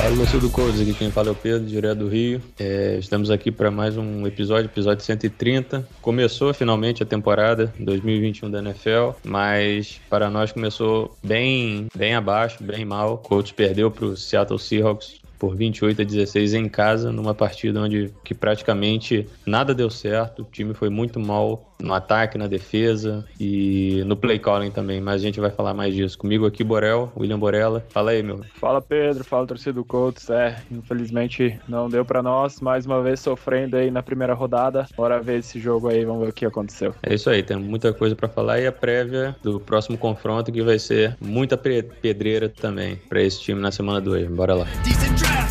Fala, meu do Codes, aqui quem fala é o Pedro, direto do Rio. É, estamos aqui para mais um episódio, episódio 130. Começou finalmente a temporada 2021 da NFL, mas para nós começou bem, bem abaixo, bem mal. O Colts perdeu para o Seattle Seahawks por 28 a 16 em casa, numa partida onde que praticamente nada deu certo, o time foi muito mal no ataque, na defesa e no play calling também, mas a gente vai falar mais disso. Comigo aqui, Borel, William Borella. Fala aí, meu. Fala, Pedro. Fala, torcida do Colts. É, infelizmente não deu para nós, mais uma vez sofrendo aí na primeira rodada. Bora ver esse jogo aí, vamos ver o que aconteceu. É isso aí, tem muita coisa para falar e a prévia do próximo confronto que vai ser muita pedreira também para esse time na semana 2. Bora lá.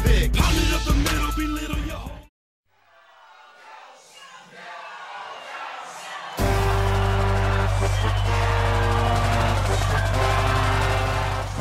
Big.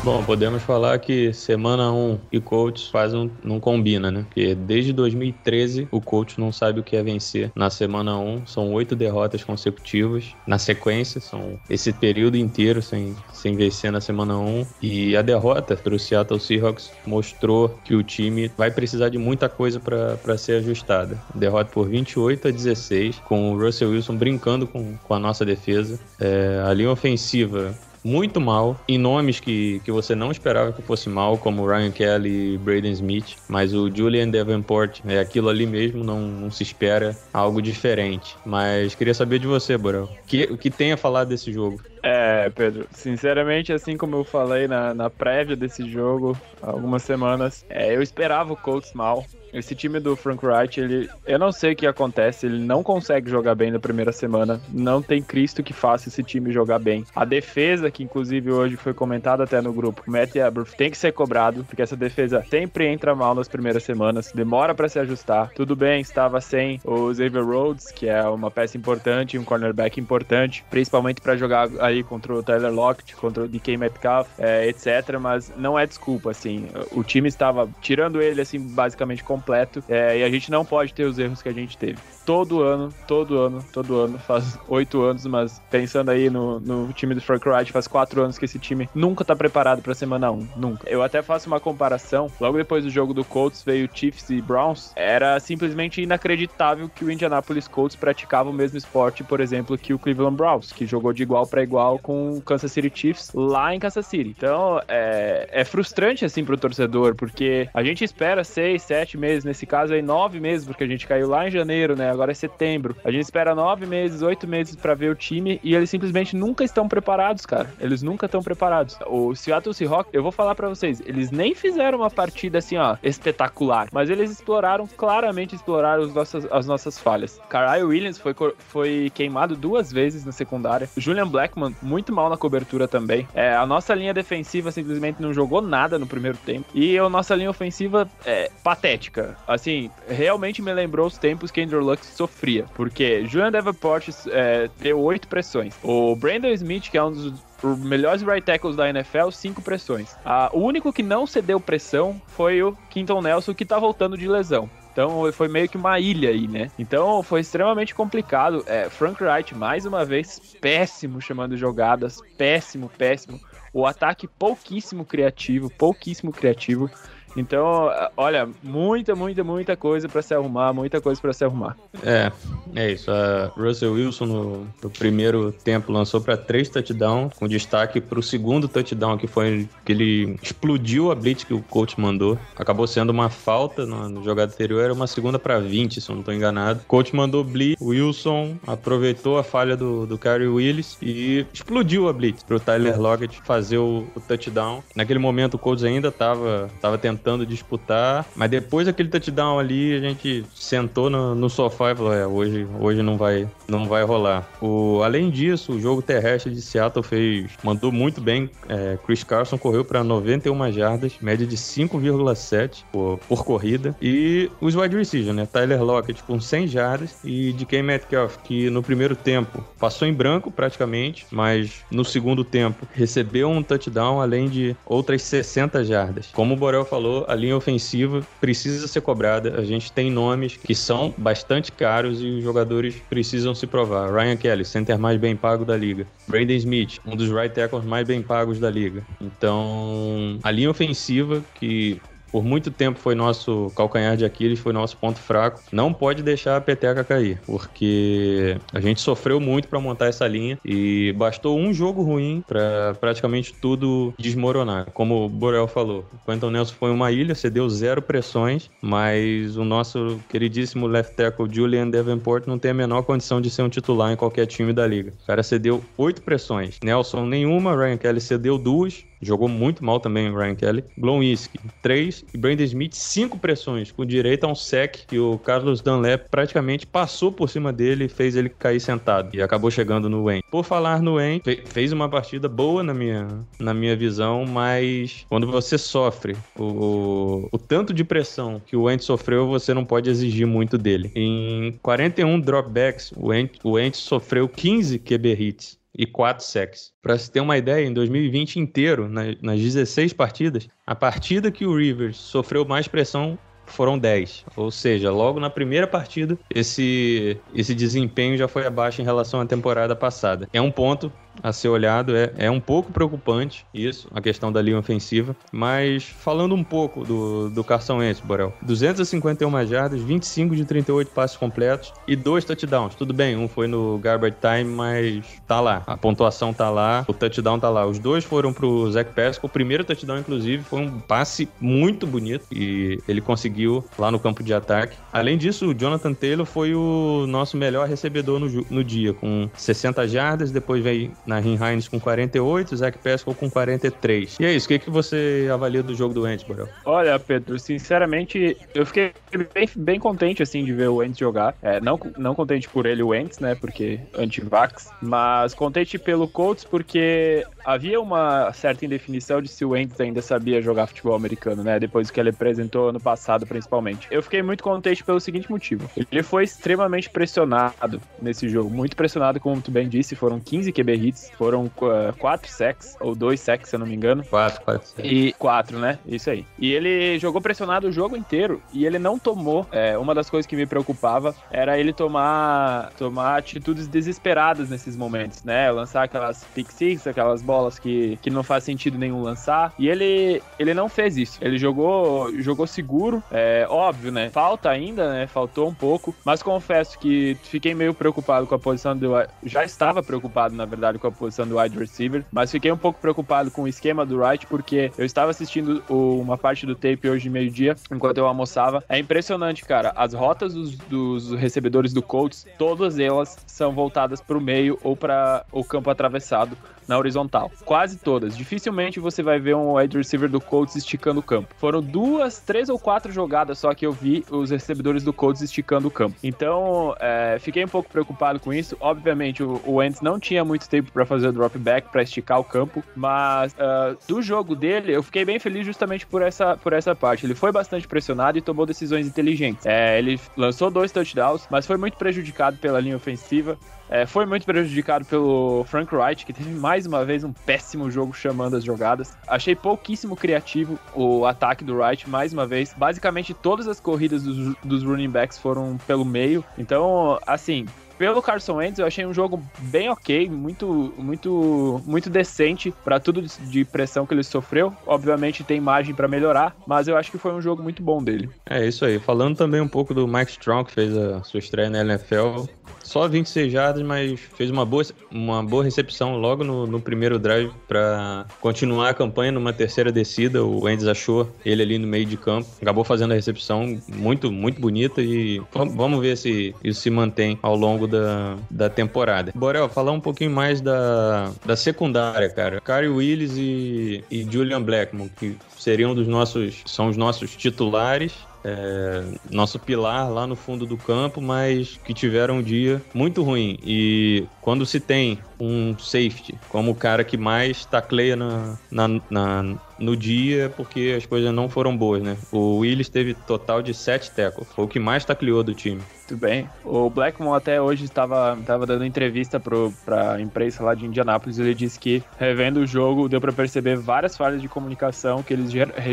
Bom, podemos falar que semana 1 e Colts faz um, não combina, né? Porque desde 2013 o Colts não sabe o que é vencer. Na semana 1 são oito derrotas consecutivas. Na sequência, são esse período inteiro sem, sem vencer na semana 1. E a derrota para o Seattle Seahawks mostrou que o time vai precisar de muita coisa para ser ajustada. Derrota por 28 a 16, com o Russell Wilson brincando com, com a nossa defesa. É, a linha ofensiva muito mal, em nomes que, que você não esperava que fosse mal, como Ryan Kelly e Braden Smith, mas o Julian Davenport é aquilo ali mesmo, não, não se espera algo diferente. Mas queria saber de você, Borel, que, o que tem a falar desse jogo? É, Pedro, sinceramente, assim como eu falei na, na prévia desse jogo, algumas semanas, é, eu esperava o Colts mal. Esse time do Frank Wright, ele, eu não sei o que acontece, ele não consegue jogar bem na primeira semana. Não tem Cristo que faça esse time jogar bem. A defesa, que inclusive hoje foi comentada até no grupo, Matt Aberth, tem que ser cobrado, porque essa defesa sempre entra mal nas primeiras semanas, demora para se ajustar. Tudo bem, estava sem o Xavier Rhodes, que é uma peça importante, um cornerback importante, principalmente para jogar aí contra o Tyler Lockett, contra o DK Metcalf, é, etc. Mas não é desculpa, assim. O time estava tirando ele, assim, basicamente completo. É, e a gente não pode ter os erros que a gente teve todo ano, todo ano, todo ano, faz oito anos, mas pensando aí no, no time do Frank Wright, faz quatro anos que esse time nunca tá preparado pra semana 1, um, nunca. Eu até faço uma comparação, logo depois do jogo do Colts veio Chiefs e Browns, era simplesmente inacreditável que o Indianapolis Colts praticava o mesmo esporte, por exemplo, que o Cleveland Browns, que jogou de igual para igual com o Kansas City Chiefs lá em Kansas City. Então, é, é frustrante assim pro torcedor, porque a gente espera seis, sete meses, nesse caso aí nove meses, porque a gente caiu lá em janeiro, né? Agora é setembro. A gente espera nove meses, oito meses para ver o time e eles simplesmente nunca estão preparados, cara. Eles nunca estão preparados. O Seattle Seahawks, eu vou falar para vocês, eles nem fizeram uma partida assim, ó, espetacular, mas eles exploraram, claramente exploraram as nossas, as nossas falhas. Carl Williams foi, foi queimado duas vezes na secundária. Julian Blackman, muito mal na cobertura também. É, a nossa linha defensiva simplesmente não jogou nada no primeiro tempo. E a nossa linha ofensiva é patética. Assim, realmente me lembrou os tempos que Andrew Luck sofria, porque Julian Davenport é, deu oito pressões. O Brandon Smith, que é um dos melhores right tackles da NFL, cinco pressões. Ah, o único que não cedeu pressão foi o Quinton Nelson, que tá voltando de lesão. Então foi meio que uma ilha aí, né? Então foi extremamente complicado. É, Frank Wright, mais uma vez, péssimo chamando jogadas, péssimo, péssimo. O ataque pouquíssimo criativo, pouquíssimo criativo. Então, olha, muita, muita, muita coisa para se arrumar, muita coisa para se arrumar. É, é isso. A Russell Wilson no, no primeiro tempo lançou para três touchdowns, com destaque para o segundo touchdown que foi que ele explodiu a blitz que o coach mandou. Acabou sendo uma falta no, no jogada anterior, era uma segunda para 20, se eu não estou enganado. O coach mandou blitz, Wilson aproveitou a falha do, do Kyrie Willis e explodiu a blitz para o Tyler Lockett fazer o, o touchdown. Naquele momento o coach ainda estava tava tentando tentando disputar, mas depois daquele touchdown ali, a gente sentou no, no sofá e falou, é, hoje, hoje não vai, não vai rolar. O, além disso, o jogo terrestre de Seattle fez, mandou muito bem. É, Chris Carson correu para 91 jardas, média de 5,7 por, por, corrida. E os wide receivers, né? Tyler Lockett com 100 jardas e DK Metcalf, que no primeiro tempo passou em branco praticamente, mas no segundo tempo recebeu um touchdown, além de outras 60 jardas. Como o Borel falou, a linha ofensiva precisa ser cobrada. A gente tem nomes que são bastante caros e os jogadores precisam se provar. Ryan Kelly, center mais bem pago da liga. Brandon Smith, um dos right tackles mais bem pagos da liga. Então, a linha ofensiva que por muito tempo foi nosso calcanhar de Aquiles, foi nosso ponto fraco. Não pode deixar a peteca cair, porque a gente sofreu muito para montar essa linha e bastou um jogo ruim para praticamente tudo desmoronar. Como o Borel falou, o Quentin Nelson foi uma ilha, cedeu zero pressões, mas o nosso queridíssimo left tackle Julian Davenport não tem a menor condição de ser um titular em qualquer time da liga. O cara cedeu oito pressões, Nelson nenhuma, Ryan Kelly cedeu duas, Jogou muito mal também o Ryan Kelly. Glowinski, 3. E Brandon Smith, 5 pressões, com direito a um sec que o Carlos Dunlap praticamente passou por cima dele e fez ele cair sentado. E acabou chegando no Wayne. Por falar no Wayne, fez uma partida boa na minha, na minha visão, mas quando você sofre o, o, o tanto de pressão que o Wayne sofreu, você não pode exigir muito dele. Em 41 dropbacks, o o Wayne sofreu 15 QB hits e 4 sacks. Para se ter uma ideia, em 2020 inteiro, nas 16 partidas, a partida que o Rivers sofreu mais pressão foram 10. Ou seja, logo na primeira partida, esse, esse desempenho já foi abaixo em relação à temporada passada. É um ponto a ser olhado. É, é um pouco preocupante isso, a questão da linha ofensiva. Mas falando um pouco do, do Carson Wentz, Borel. 251 jardas, 25 de 38 passes completos e dois touchdowns. Tudo bem, um foi no garbage time, mas tá lá. A pontuação tá lá, o touchdown tá lá. Os dois foram pro Zach Pesco. O primeiro touchdown, inclusive, foi um passe muito bonito e ele conseguiu lá no campo de ataque. Além disso, o Jonathan Taylor foi o nosso melhor recebedor no, no dia, com 60 jardas. Depois veio Nahin Hines com 48, Zach Pascal com 43. E é isso, o que, que você avalia do jogo do Wentz, Borel? Olha, Pedro, sinceramente, eu fiquei bem, bem contente, assim, de ver o Wentz jogar. É, não, não contente por ele, o Wentz, né, porque anti-vax, mas contente pelo Colts porque havia uma certa indefinição de se o Wentz ainda sabia jogar futebol americano, né, depois que ele apresentou ano passado, principalmente. Eu fiquei muito contente pelo seguinte motivo. Ele foi extremamente pressionado nesse jogo, muito pressionado, como tu bem disse, foram 15 QB hits foram uh, quatro sacks, ou dois sacks, se eu não me engano. Quatro, quatro. E quatro, né? Isso aí. E ele jogou pressionado o jogo inteiro e ele não tomou. É, uma das coisas que me preocupava era ele tomar, tomar atitudes desesperadas nesses momentos, né? Lançar aquelas pick six, aquelas bolas que, que não faz sentido nenhum lançar. E ele, ele não fez isso. Ele jogou, jogou seguro. É óbvio, né? Falta ainda, né? Faltou um pouco. Mas confesso que fiquei meio preocupado com a posição do. Já estava preocupado, na verdade, com a posição do wide receiver, mas fiquei um pouco preocupado com o esquema do Wright, porque eu estava assistindo o, uma parte do tape hoje meio-dia, enquanto eu almoçava. É impressionante, cara. As rotas dos, dos recebedores do Colts, todas elas são voltadas para o meio ou para o campo atravessado na horizontal. Quase todas. Dificilmente você vai ver um wide receiver do Colts esticando o campo. Foram duas, três ou quatro jogadas só que eu vi os recebedores do Colts esticando o campo. Então, é, fiquei um pouco preocupado com isso. Obviamente, o, o Wentz não tinha muito tempo para fazer o drop back, para esticar o campo, mas uh, do jogo dele, eu fiquei bem feliz justamente por essa, por essa parte. Ele foi bastante pressionado e tomou decisões inteligentes. É, ele lançou dois touchdowns, mas foi muito prejudicado pela linha ofensiva. É, foi muito prejudicado pelo Frank Wright, que teve mais uma vez um péssimo jogo chamando as jogadas. Achei pouquíssimo criativo o ataque do Wright, mais uma vez. Basicamente, todas as corridas dos, dos running backs foram pelo meio. Então, assim, pelo Carson Wentz, eu achei um jogo bem ok, muito, muito, muito decente para tudo de pressão que ele sofreu. Obviamente tem margem para melhorar, mas eu acho que foi um jogo muito bom dele. É isso aí. Falando também um pouco do Mike Strong, que fez a sua estreia na NFL. Só 26 jardas, mas fez uma boa, uma boa recepção logo no, no primeiro drive para continuar a campanha numa terceira descida. O Wentz achou ele ali no meio de campo. Acabou fazendo a recepção muito, muito bonita e vamos ver se isso se mantém ao longo da, da temporada. Borel, falar um pouquinho mais da, da secundária, cara. Kyrie Willis e, e Julian Blackmon, que seriam dos nossos, são os nossos titulares é, nosso pilar lá no fundo do campo, mas que tiveram um dia muito ruim. E quando se tem um safety como o cara que mais tacleia na, na, na, no dia, porque as coisas não foram boas, né? O Willis teve total de 7 tackles, foi o que mais tacleou do time. Muito bem. O Blackmon até hoje estava, estava dando entrevista para a imprensa lá de Indianápolis e ele disse que, revendo o jogo, deu para perceber várias falhas de comunicação que eles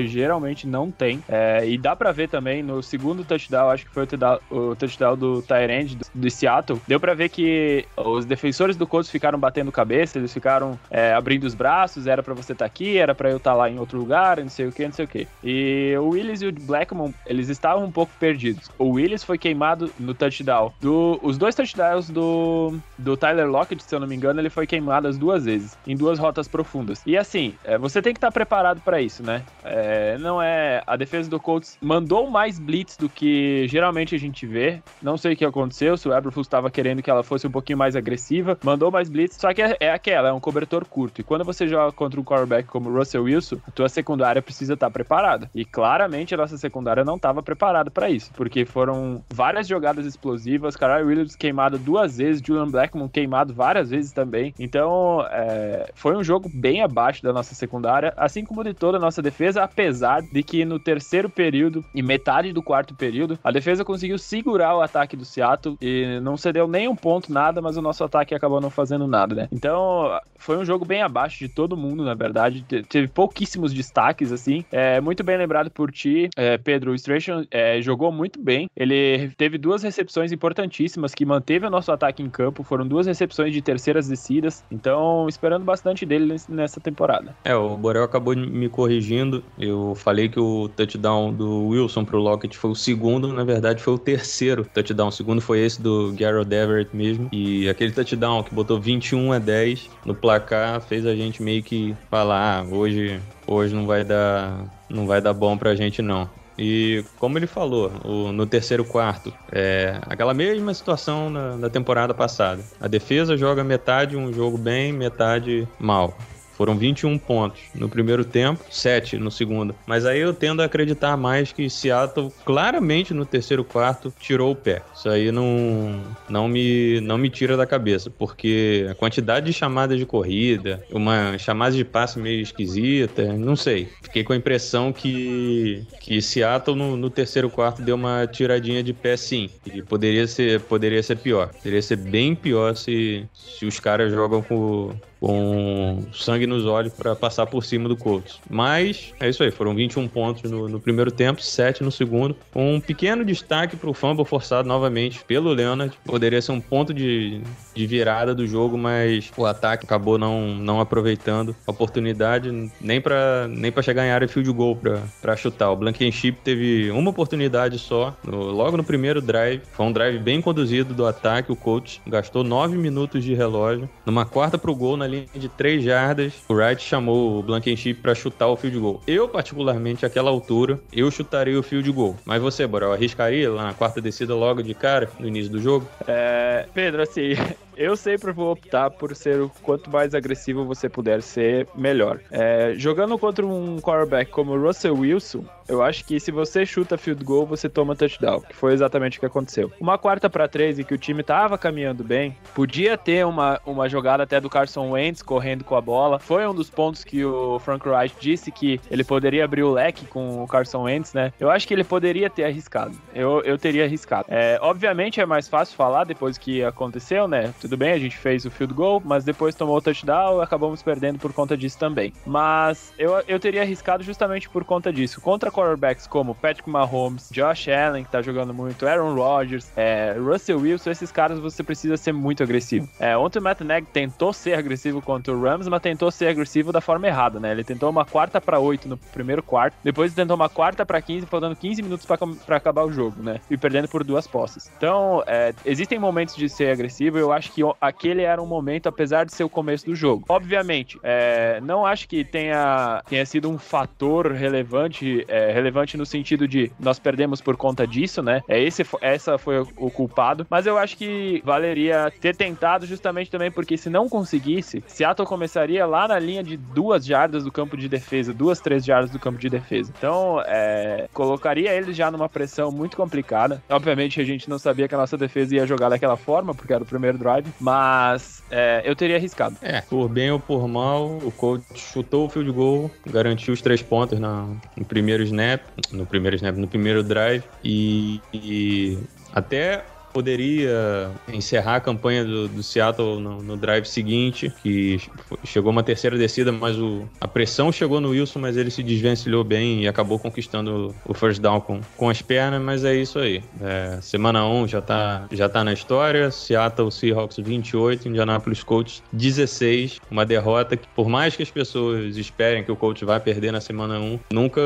geralmente não têm. É, e dá para ver também no segundo touchdown, acho que foi o touchdown, o touchdown do Tyrande do, do, Seattle, deu para ver que os defensores do Colts ficaram batendo cabeça, eles ficaram é, abrindo os braços, era para você estar tá aqui, era para eu estar tá lá em outro lugar, não sei o que, não sei o que. E o Willis e o Blackmon, eles estavam um pouco perdidos. O Willis foi queimado no touchdown. Do, os dois touchdowns do, do Tyler Lockett, se eu não me engano, ele foi queimado as duas vezes, em duas rotas profundas. E assim, é, você tem que estar tá preparado para isso, né? É, não é. A defesa do Colts mandou mais blitz do que geralmente a gente vê. Não sei o que aconteceu, se o Eberflus estava querendo que ela fosse um pouquinho mais agressiva. Mandou mais blitz, só que é, é aquela, é um cobertor curto. E quando você joga contra um quarterback como Russell Wilson, a tua secundária precisa estar tá preparada. E claramente a nossa secundária não estava preparada para isso, porque foram várias jogadas explosivas. Carl Williams queimado duas vezes, Julian Blackmon queimado várias vezes também. Então, é, foi um jogo bem abaixo da nossa secundária, assim como de toda a nossa defesa, apesar de que no terceiro período e metade do quarto período, a defesa conseguiu segurar o ataque do Seattle e não cedeu nem um ponto, nada, mas o nosso ataque acabou não fazendo nada, né? Então, foi um jogo bem abaixo de todo mundo, na verdade. Teve pouquíssimos destaques, assim. É, muito bem lembrado por ti, é, Pedro. O Stration é, jogou muito bem. Ele teve duas recepções importantíssimas que manteve o nosso ataque em campo. Foram duas recepções de terceiras descidas. Então, esperando bastante dele nessa temporada. É, o Borel acabou me corrigindo. Eu falei que o touchdown do Wilson pro Lockett foi o segundo. Na verdade, foi o terceiro touchdown. O segundo foi esse do Garrett Everett mesmo. E aquele touchdown que botou 21 a 10 no placar fez a gente meio que falar: ah, hoje, hoje não vai dar. Não vai dar bom pra gente, não. E como ele falou, o, no terceiro quarto, é aquela mesma situação na, na temporada passada. A defesa joga metade um jogo bem, metade mal. Foram 21 pontos no primeiro tempo, 7 no segundo. Mas aí eu tendo a acreditar mais que Seattle claramente no terceiro quarto tirou o pé. Isso aí não, não, me, não me tira da cabeça, porque a quantidade de chamadas de corrida, uma chamada de passe meio esquisita, não sei. Fiquei com a impressão que, que Seattle no, no terceiro quarto deu uma tiradinha de pé sim. E poderia ser, poderia ser pior. Poderia ser bem pior se, se os caras jogam com com sangue nos olhos para passar por cima do Colts. Mas é isso aí, foram 21 pontos no, no primeiro tempo, 7 no segundo. Um pequeno destaque para o fumble forçado novamente pelo Leonard. Poderia ser um ponto de, de virada do jogo, mas o ataque acabou não, não aproveitando a oportunidade nem para nem chegar em área field goal para chutar. O Blankenship teve uma oportunidade só, no, logo no primeiro drive. Foi um drive bem conduzido do ataque. O coach gastou 9 minutos de relógio. Numa quarta pro gol, na na linha de 3 jardas, o Wright chamou o Blankenship para chutar o field goal. Eu, particularmente, àquela altura, eu chutaria o field goal. Mas você, Borel, arriscaria lá na quarta descida logo de cara, no início do jogo? É, Pedro, assim, eu sempre vou optar por ser o quanto mais agressivo você puder ser, melhor. É, jogando contra um quarterback como Russell Wilson, eu acho que se você chuta field goal, você toma touchdown, que foi exatamente o que aconteceu. Uma quarta para três e que o time tava caminhando bem, podia ter uma, uma jogada até do Carson Wentz correndo com a bola. Foi um dos pontos que o Frank Wright disse que ele poderia abrir o leque com o Carson Wentz, né? Eu acho que ele poderia ter arriscado. Eu, eu teria arriscado. É, obviamente é mais fácil falar depois que aconteceu, né? Tudo bem, a gente fez o field goal, mas depois tomou o touchdown e acabamos perdendo por conta disso também. Mas eu, eu teria arriscado justamente por conta disso. Contra quarterbacks como Patrick Mahomes, Josh Allen, que tá jogando muito, Aaron Rodgers, é, Russell Wilson, esses caras você precisa ser muito agressivo. É, ontem o Matt Nagy tentou ser agressivo contra o Rams, mas tentou ser agressivo da forma errada, né? Ele tentou uma quarta para oito no primeiro quarto, depois tentou uma quarta para 15, faltando 15 minutos para acabar o jogo, né? E perdendo por duas posses. Então, é, existem momentos de ser agressivo, eu acho que que aquele era um momento, apesar de ser o começo do jogo. Obviamente, é, não acho que tenha, tenha sido um fator relevante, é, relevante no sentido de nós perdemos por conta disso, né? É esse, essa foi o, culpado, mas eu acho que valeria ter tentado justamente também porque se não conseguisse, Seattle começaria lá na linha de duas jardas do campo de defesa, duas, três jardas do campo de defesa. Então, é, colocaria eles já numa pressão muito complicada. Obviamente, a gente não sabia que a nossa defesa ia jogar daquela forma, porque era o primeiro drive, mas é, eu teria arriscado. É, por bem ou por mal, o coach chutou o field goal, garantiu os três pontos na, no primeiro snap, no primeiro snap, no primeiro drive, e, e até poderia encerrar a campanha do, do Seattle no, no, drive seguinte, que chegou uma terceira descida, mas o, a pressão chegou no Wilson, mas ele se desvencilhou bem e acabou conquistando o first down com, com as pernas, mas é isso aí. É, semana 1 já tá, já tá na história, Seattle Seahawks 28, Indianapolis Colts 16, uma derrota que por mais que as pessoas esperem que o Colts vai perder na semana 1, nunca,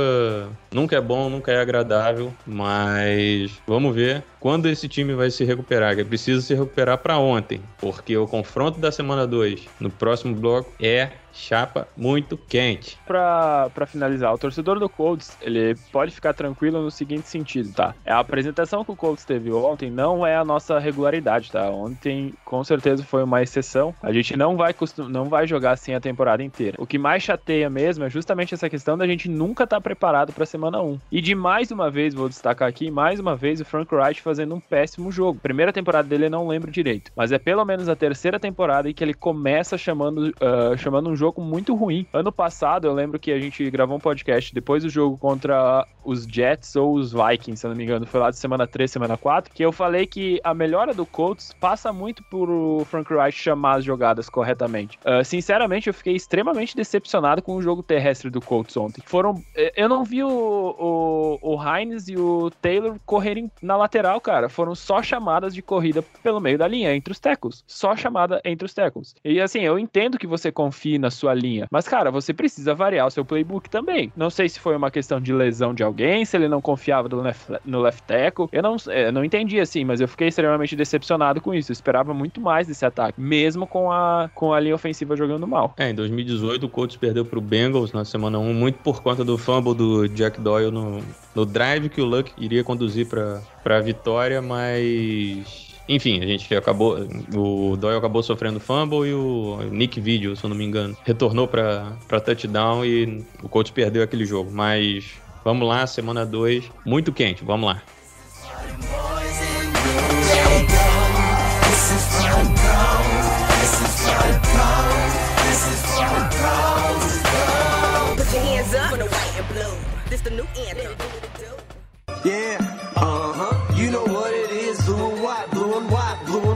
nunca é bom, nunca é agradável, mas vamos ver quando esse time vai se recuperar, que é preciso se recuperar para ontem, porque o confronto da semana 2 no próximo bloco é chapa muito quente. Pra finalizar, o torcedor do Colts, ele pode ficar tranquilo no seguinte sentido, tá? A apresentação que o Colts teve ontem não é a nossa regularidade, tá? Ontem, com certeza, foi uma exceção. A gente não vai, não vai jogar assim a temporada inteira. O que mais chateia mesmo é justamente essa questão da gente nunca estar tá preparado pra semana 1. E de mais uma vez, vou destacar aqui, mais uma vez, o Frank Wright fazendo um péssimo jogo. Primeira temporada dele eu não lembro direito, mas é pelo menos a terceira temporada em que ele começa chamando, uh, chamando um jogo muito ruim. Ano passado, eu lembro que a gente gravou um podcast depois do jogo contra os Jets ou os Vikings, se não me engano, foi lá de semana 3, semana 4, que eu falei que a melhora do Colts passa muito por o Frank Reich chamar as jogadas corretamente. Uh, sinceramente, eu fiquei extremamente decepcionado com o jogo terrestre do Colts ontem. Foram. Eh, eu não vi o, o, o Hines e o Taylor correrem na lateral, cara. Foram só chamadas de corrida pelo meio da linha, entre os tackles. Só chamada entre os tackles. E assim, eu entendo que você confie na sua linha. Mas, cara, você precisa variar o seu playbook também. Não sei se foi uma questão de lesão de alguém, se ele não confiava no left, no left tackle. Eu não, é, não entendi assim, mas eu fiquei extremamente decepcionado com isso. Eu esperava muito mais desse ataque, mesmo com a, com a linha ofensiva jogando mal. É, em 2018 o Colts perdeu pro Bengals na semana 1, muito por conta do fumble do Jack Doyle no, no drive que o Luck iria conduzir para a vitória, mas enfim, a gente acabou. O Doyle acabou sofrendo fumble e o Nick Video, se eu não me engano, retornou para touchdown e o coach perdeu aquele jogo. Mas vamos lá, semana 2, muito quente, vamos lá.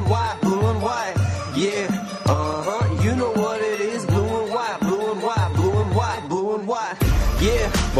and blue and white. Yeah.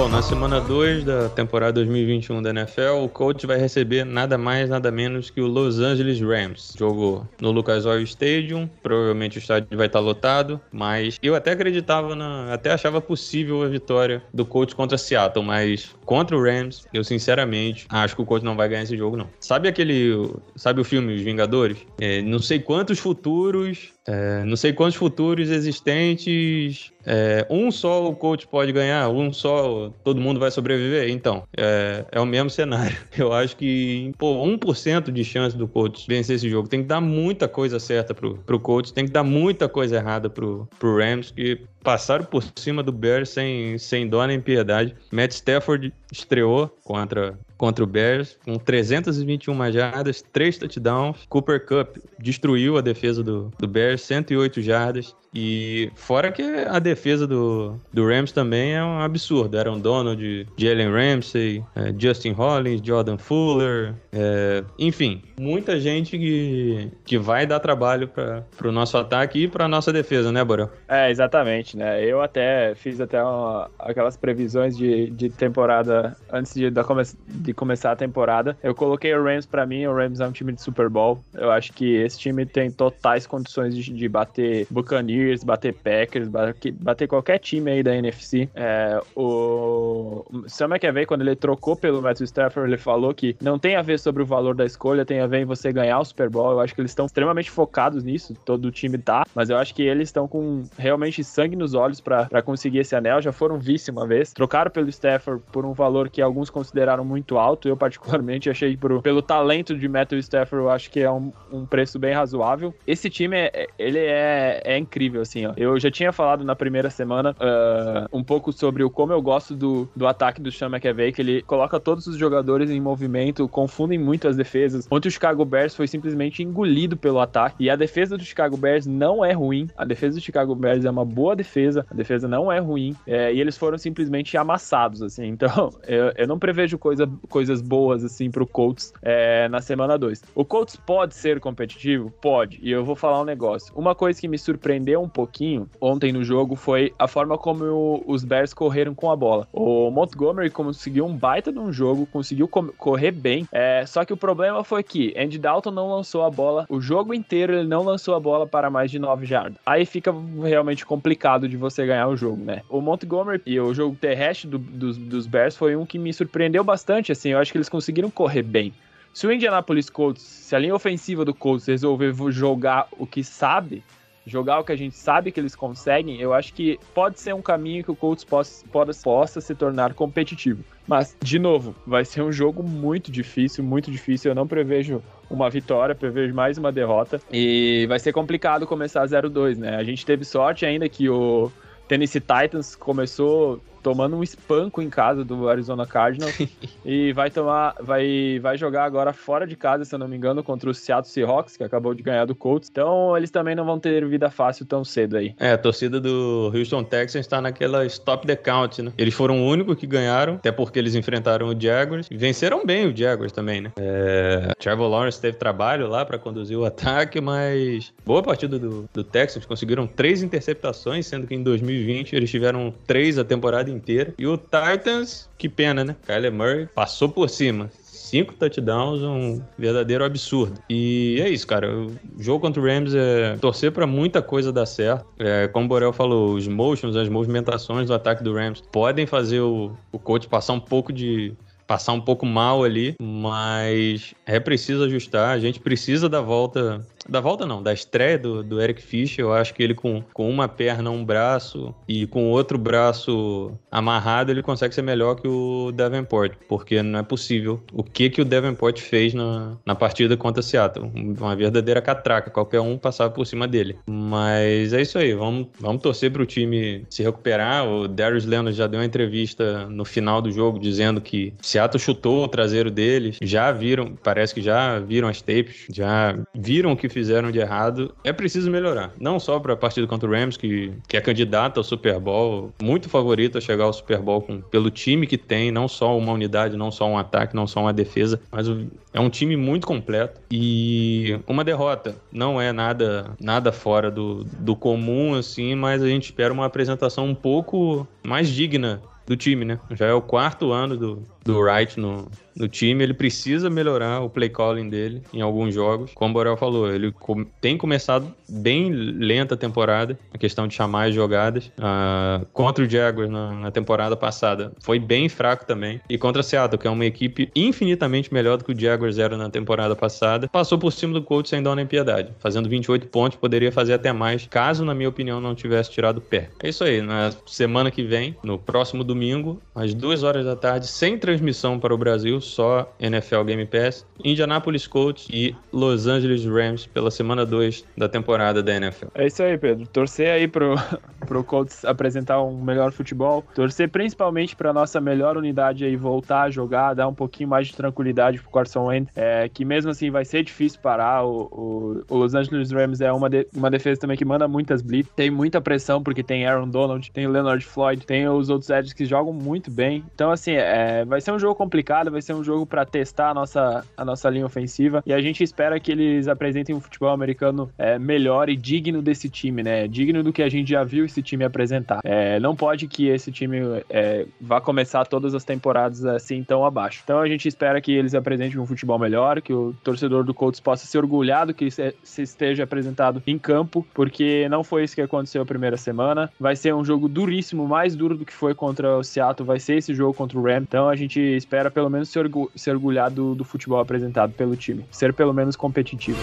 Bom, na semana 2 da temporada 2021 da NFL, o coach vai receber nada mais, nada menos que o Los Angeles Rams. Jogo no Lucas Oil Stadium, provavelmente o estádio vai estar lotado, mas eu até acreditava, na, até achava possível a vitória do coach contra Seattle, mas contra o Rams, eu sinceramente acho que o coach não vai ganhar esse jogo, não. Sabe aquele, sabe o filme Os Vingadores? É, não sei quantos futuros é, não sei quantos futuros existentes. É, um só o coach pode ganhar, um só todo mundo vai sobreviver. Então, é, é o mesmo cenário. Eu acho que, pô, 1% de chance do coach vencer esse jogo. Tem que dar muita coisa certa pro, pro coach, tem que dar muita coisa errada pro, pro Rams, que passaram por cima do Bears sem, sem dó nem piedade. Matt Stafford estreou contra contra o Bears, com 321 jardas, 3 touchdowns. Cooper Cup destruiu a defesa do, do Bears, 108 jardas. E fora que a defesa do, do Rams também é um absurdo. Aaron Donald, Jalen Ramsey, é, Justin Hollins, Jordan Fuller, é, enfim, muita gente que, que vai dar trabalho para o nosso ataque e para nossa defesa, né, Borel? É, exatamente, né? Eu até fiz até uma, aquelas previsões de, de temporada antes de, de começar a temporada. Eu coloquei o Rams para mim, o Rams é um time de Super Bowl. Eu acho que esse esse time tem totais condições de, de bater Buccaneers, bater Packers, bater, qualquer time aí da NFC. É, o Sam McAvey, quando ele trocou pelo Matthew Stafford, ele falou que não tem a ver sobre o valor da escolha, tem a ver em você ganhar o Super Bowl. Eu acho que eles estão extremamente focados nisso, todo o time tá, mas eu acho que eles estão com realmente sangue nos olhos para conseguir esse anel. Já foram vice uma vez, trocaram pelo Stafford por um valor que alguns consideraram muito alto. Eu, particularmente, achei pelo talento de Matthew Stafford, eu acho que é um, um preço bem razoável. Esse time, é, ele é, é incrível, assim, ó. Eu já tinha falado na primeira semana uh, um pouco sobre o como eu gosto do, do ataque do Sean McAvey, que ele coloca todos os jogadores em movimento, confundem muito as defesas. Ontem o Chicago Bears foi simplesmente engolido pelo ataque. E a defesa do Chicago Bears não é ruim. A defesa do Chicago Bears é uma boa defesa. A defesa não é ruim. É, e eles foram simplesmente amassados, assim. Então, eu, eu não prevejo coisa, coisas boas, assim, pro Colts é, na semana 2. O Colts pode ser competitivo? Pode. E eu vou falar um negócio. Uma coisa que me surpreendeu um pouquinho ontem no jogo foi a forma como o, os Bears correram com a bola. O Montgomery conseguiu um baita de um jogo, conseguiu correr bem. É, só que o problema foi que Andy Dalton não lançou a bola o jogo inteiro, ele não lançou a bola para mais de 9 jardas. Aí fica realmente complicado de você ganhar o jogo, né? O Montgomery e o jogo terrestre do, dos, dos Bears foi um que me surpreendeu bastante, assim. Eu acho que eles conseguiram correr bem. Se o Indianapolis Colts, se a linha ofensiva do Colts resolver jogar o que sabe, jogar o que a gente sabe que eles conseguem, eu acho que pode ser um caminho que o Colts possa, possa, possa se tornar competitivo. Mas, de novo, vai ser um jogo muito difícil, muito difícil. Eu não prevejo uma vitória, prevejo mais uma derrota. E vai ser complicado começar 0-2, né? A gente teve sorte ainda que o Tennessee Titans começou tomando um espanco em casa do Arizona Cardinals e vai tomar, vai, vai jogar agora fora de casa, se eu não me engano, contra o Seattle Seahawks, que acabou de ganhar do Colts. Então eles também não vão ter vida fácil tão cedo aí. É, a torcida do Houston Texans está naquela stop the count, né? Eles foram o único que ganharam, até porque eles enfrentaram o Jaguars e venceram bem o Jaguars também, né? É, Trevor Lawrence teve trabalho lá para conduzir o ataque, mas boa partida do, do Texans, conseguiram três interceptações, sendo que em 2020 eles tiveram três a temporada inteira. E o Titans, que pena, né? Kyler Murray passou por cima cinco touchdowns, um verdadeiro absurdo. E é isso, cara. O jogo contra o Rams é torcer para muita coisa dar certo. É, como o Borel falou, os motions, as movimentações do ataque do Rams podem fazer o, o coach passar um pouco de passar um pouco mal ali, mas é preciso ajustar. A gente precisa da volta da volta não, da estreia do, do Eric Fischer, eu acho que ele com, com uma perna, um braço e com outro braço amarrado, ele consegue ser melhor que o Davenport, porque não é possível o que que o Davenport fez na, na partida contra Seattle, uma verdadeira catraca, qualquer um passava por cima dele. Mas é isso aí, vamos, vamos torcer para o time se recuperar. O Darius Leonard já deu uma entrevista no final do jogo dizendo que Seattle chutou o traseiro deles, já viram, parece que já viram as tapes, já viram o que fizeram de errado, é preciso melhorar. Não só para a partida contra o Rams, que, que é candidato ao Super Bowl, muito favorito a chegar ao Super Bowl com, pelo time que tem, não só uma unidade, não só um ataque, não só uma defesa, mas é um time muito completo. E uma derrota não é nada, nada fora do, do comum, assim, mas a gente espera uma apresentação um pouco mais digna do time, né? Já é o quarto ano do, do Wright no, no time, ele precisa melhorar o play calling dele em alguns jogos. Como o Borel falou, ele tem começado bem lenta a temporada, a questão de chamar as jogadas. Uh, contra o Jaguars na, na, temporada passada foi bem fraco também. E contra a Seattle, que é uma equipe infinitamente melhor do que o Jaguars era na temporada passada, passou por cima do Colts sem dó nem piedade. Fazendo 28 pontos, poderia fazer até mais, caso, na minha opinião, não tivesse tirado o pé. É isso aí, na semana que vem, no próximo domingo, às duas horas da tarde, sem transmissão para o Brasil, só NFL Game Pass, Indianapolis Colts e Los Angeles Rams pela semana 2 da temporada da NFL. É isso aí, Pedro. Torcer aí pro, pro Colts apresentar um melhor futebol, torcer principalmente para nossa melhor unidade aí voltar a jogar, dar um pouquinho mais de tranquilidade pro Carson Wentz, é, que mesmo assim vai ser difícil parar. O, o, o Los Angeles Rams é uma, de, uma defesa também que manda muitas blitz, tem muita pressão porque tem Aaron Donald, tem Leonard Floyd, tem os outros edges que jogam muito bem. Então, assim, é, vai ser um jogo complicado, vai ser um jogo para testar a nossa, a nossa linha ofensiva e a gente espera que eles apresentem um futebol americano é, melhor e digno desse time, né? Digno do que a gente já viu esse time apresentar. É, não pode que esse time é, vá começar todas as temporadas assim tão abaixo. Então a gente espera que eles apresentem um futebol melhor, que o torcedor do Colts possa ser orgulhado que se esteja apresentado em campo, porque não foi isso que aconteceu a primeira semana. Vai ser um jogo duríssimo, mais duro do que foi contra o Seattle, vai ser esse jogo contra o Ram. Então a gente espera pelo menos se, se orgulhar do, do futebol apresentado pelo time, ser pelo menos competitivo.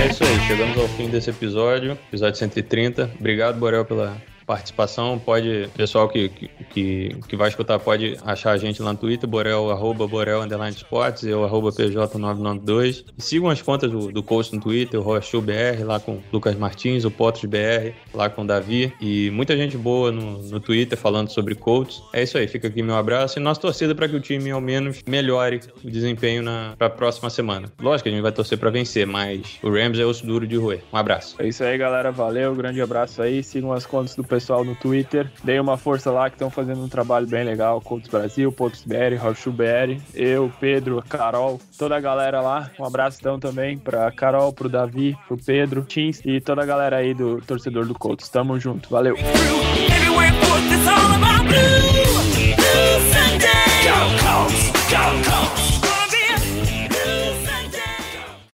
É isso aí, chegamos ao fim desse episódio, episódio 130. Obrigado, Borel, pela participação. Pode, pessoal que, que, que vai escutar, pode achar a gente lá no Twitter, Borel, arroba Borel Underline Sports, eu, arroba PJ992. E sigam as contas do, do coach no Twitter, o Rochu BR, lá com Lucas Martins, o Potos BR, lá com o Davi. E muita gente boa no, no Twitter falando sobre coaches. É isso aí, fica aqui meu abraço e nossa torcida para que o time ao menos melhore o desempenho na pra próxima semana. Lógico que a gente vai torcer para vencer, mas o Rams é osso duro de roer. Um abraço. É isso aí, galera. Valeu, grande abraço aí. Sigam as contas do pessoal no Twitter. Deem uma força lá que estão fazendo um trabalho bem legal. Colts Brasil, Pontos BR, Rochu BR, eu, Pedro, Carol, toda a galera lá. Um abraço então também pra Carol, pro Davi, pro Pedro, Tins e toda a galera aí do torcedor do Colts. Tamo junto. Valeu.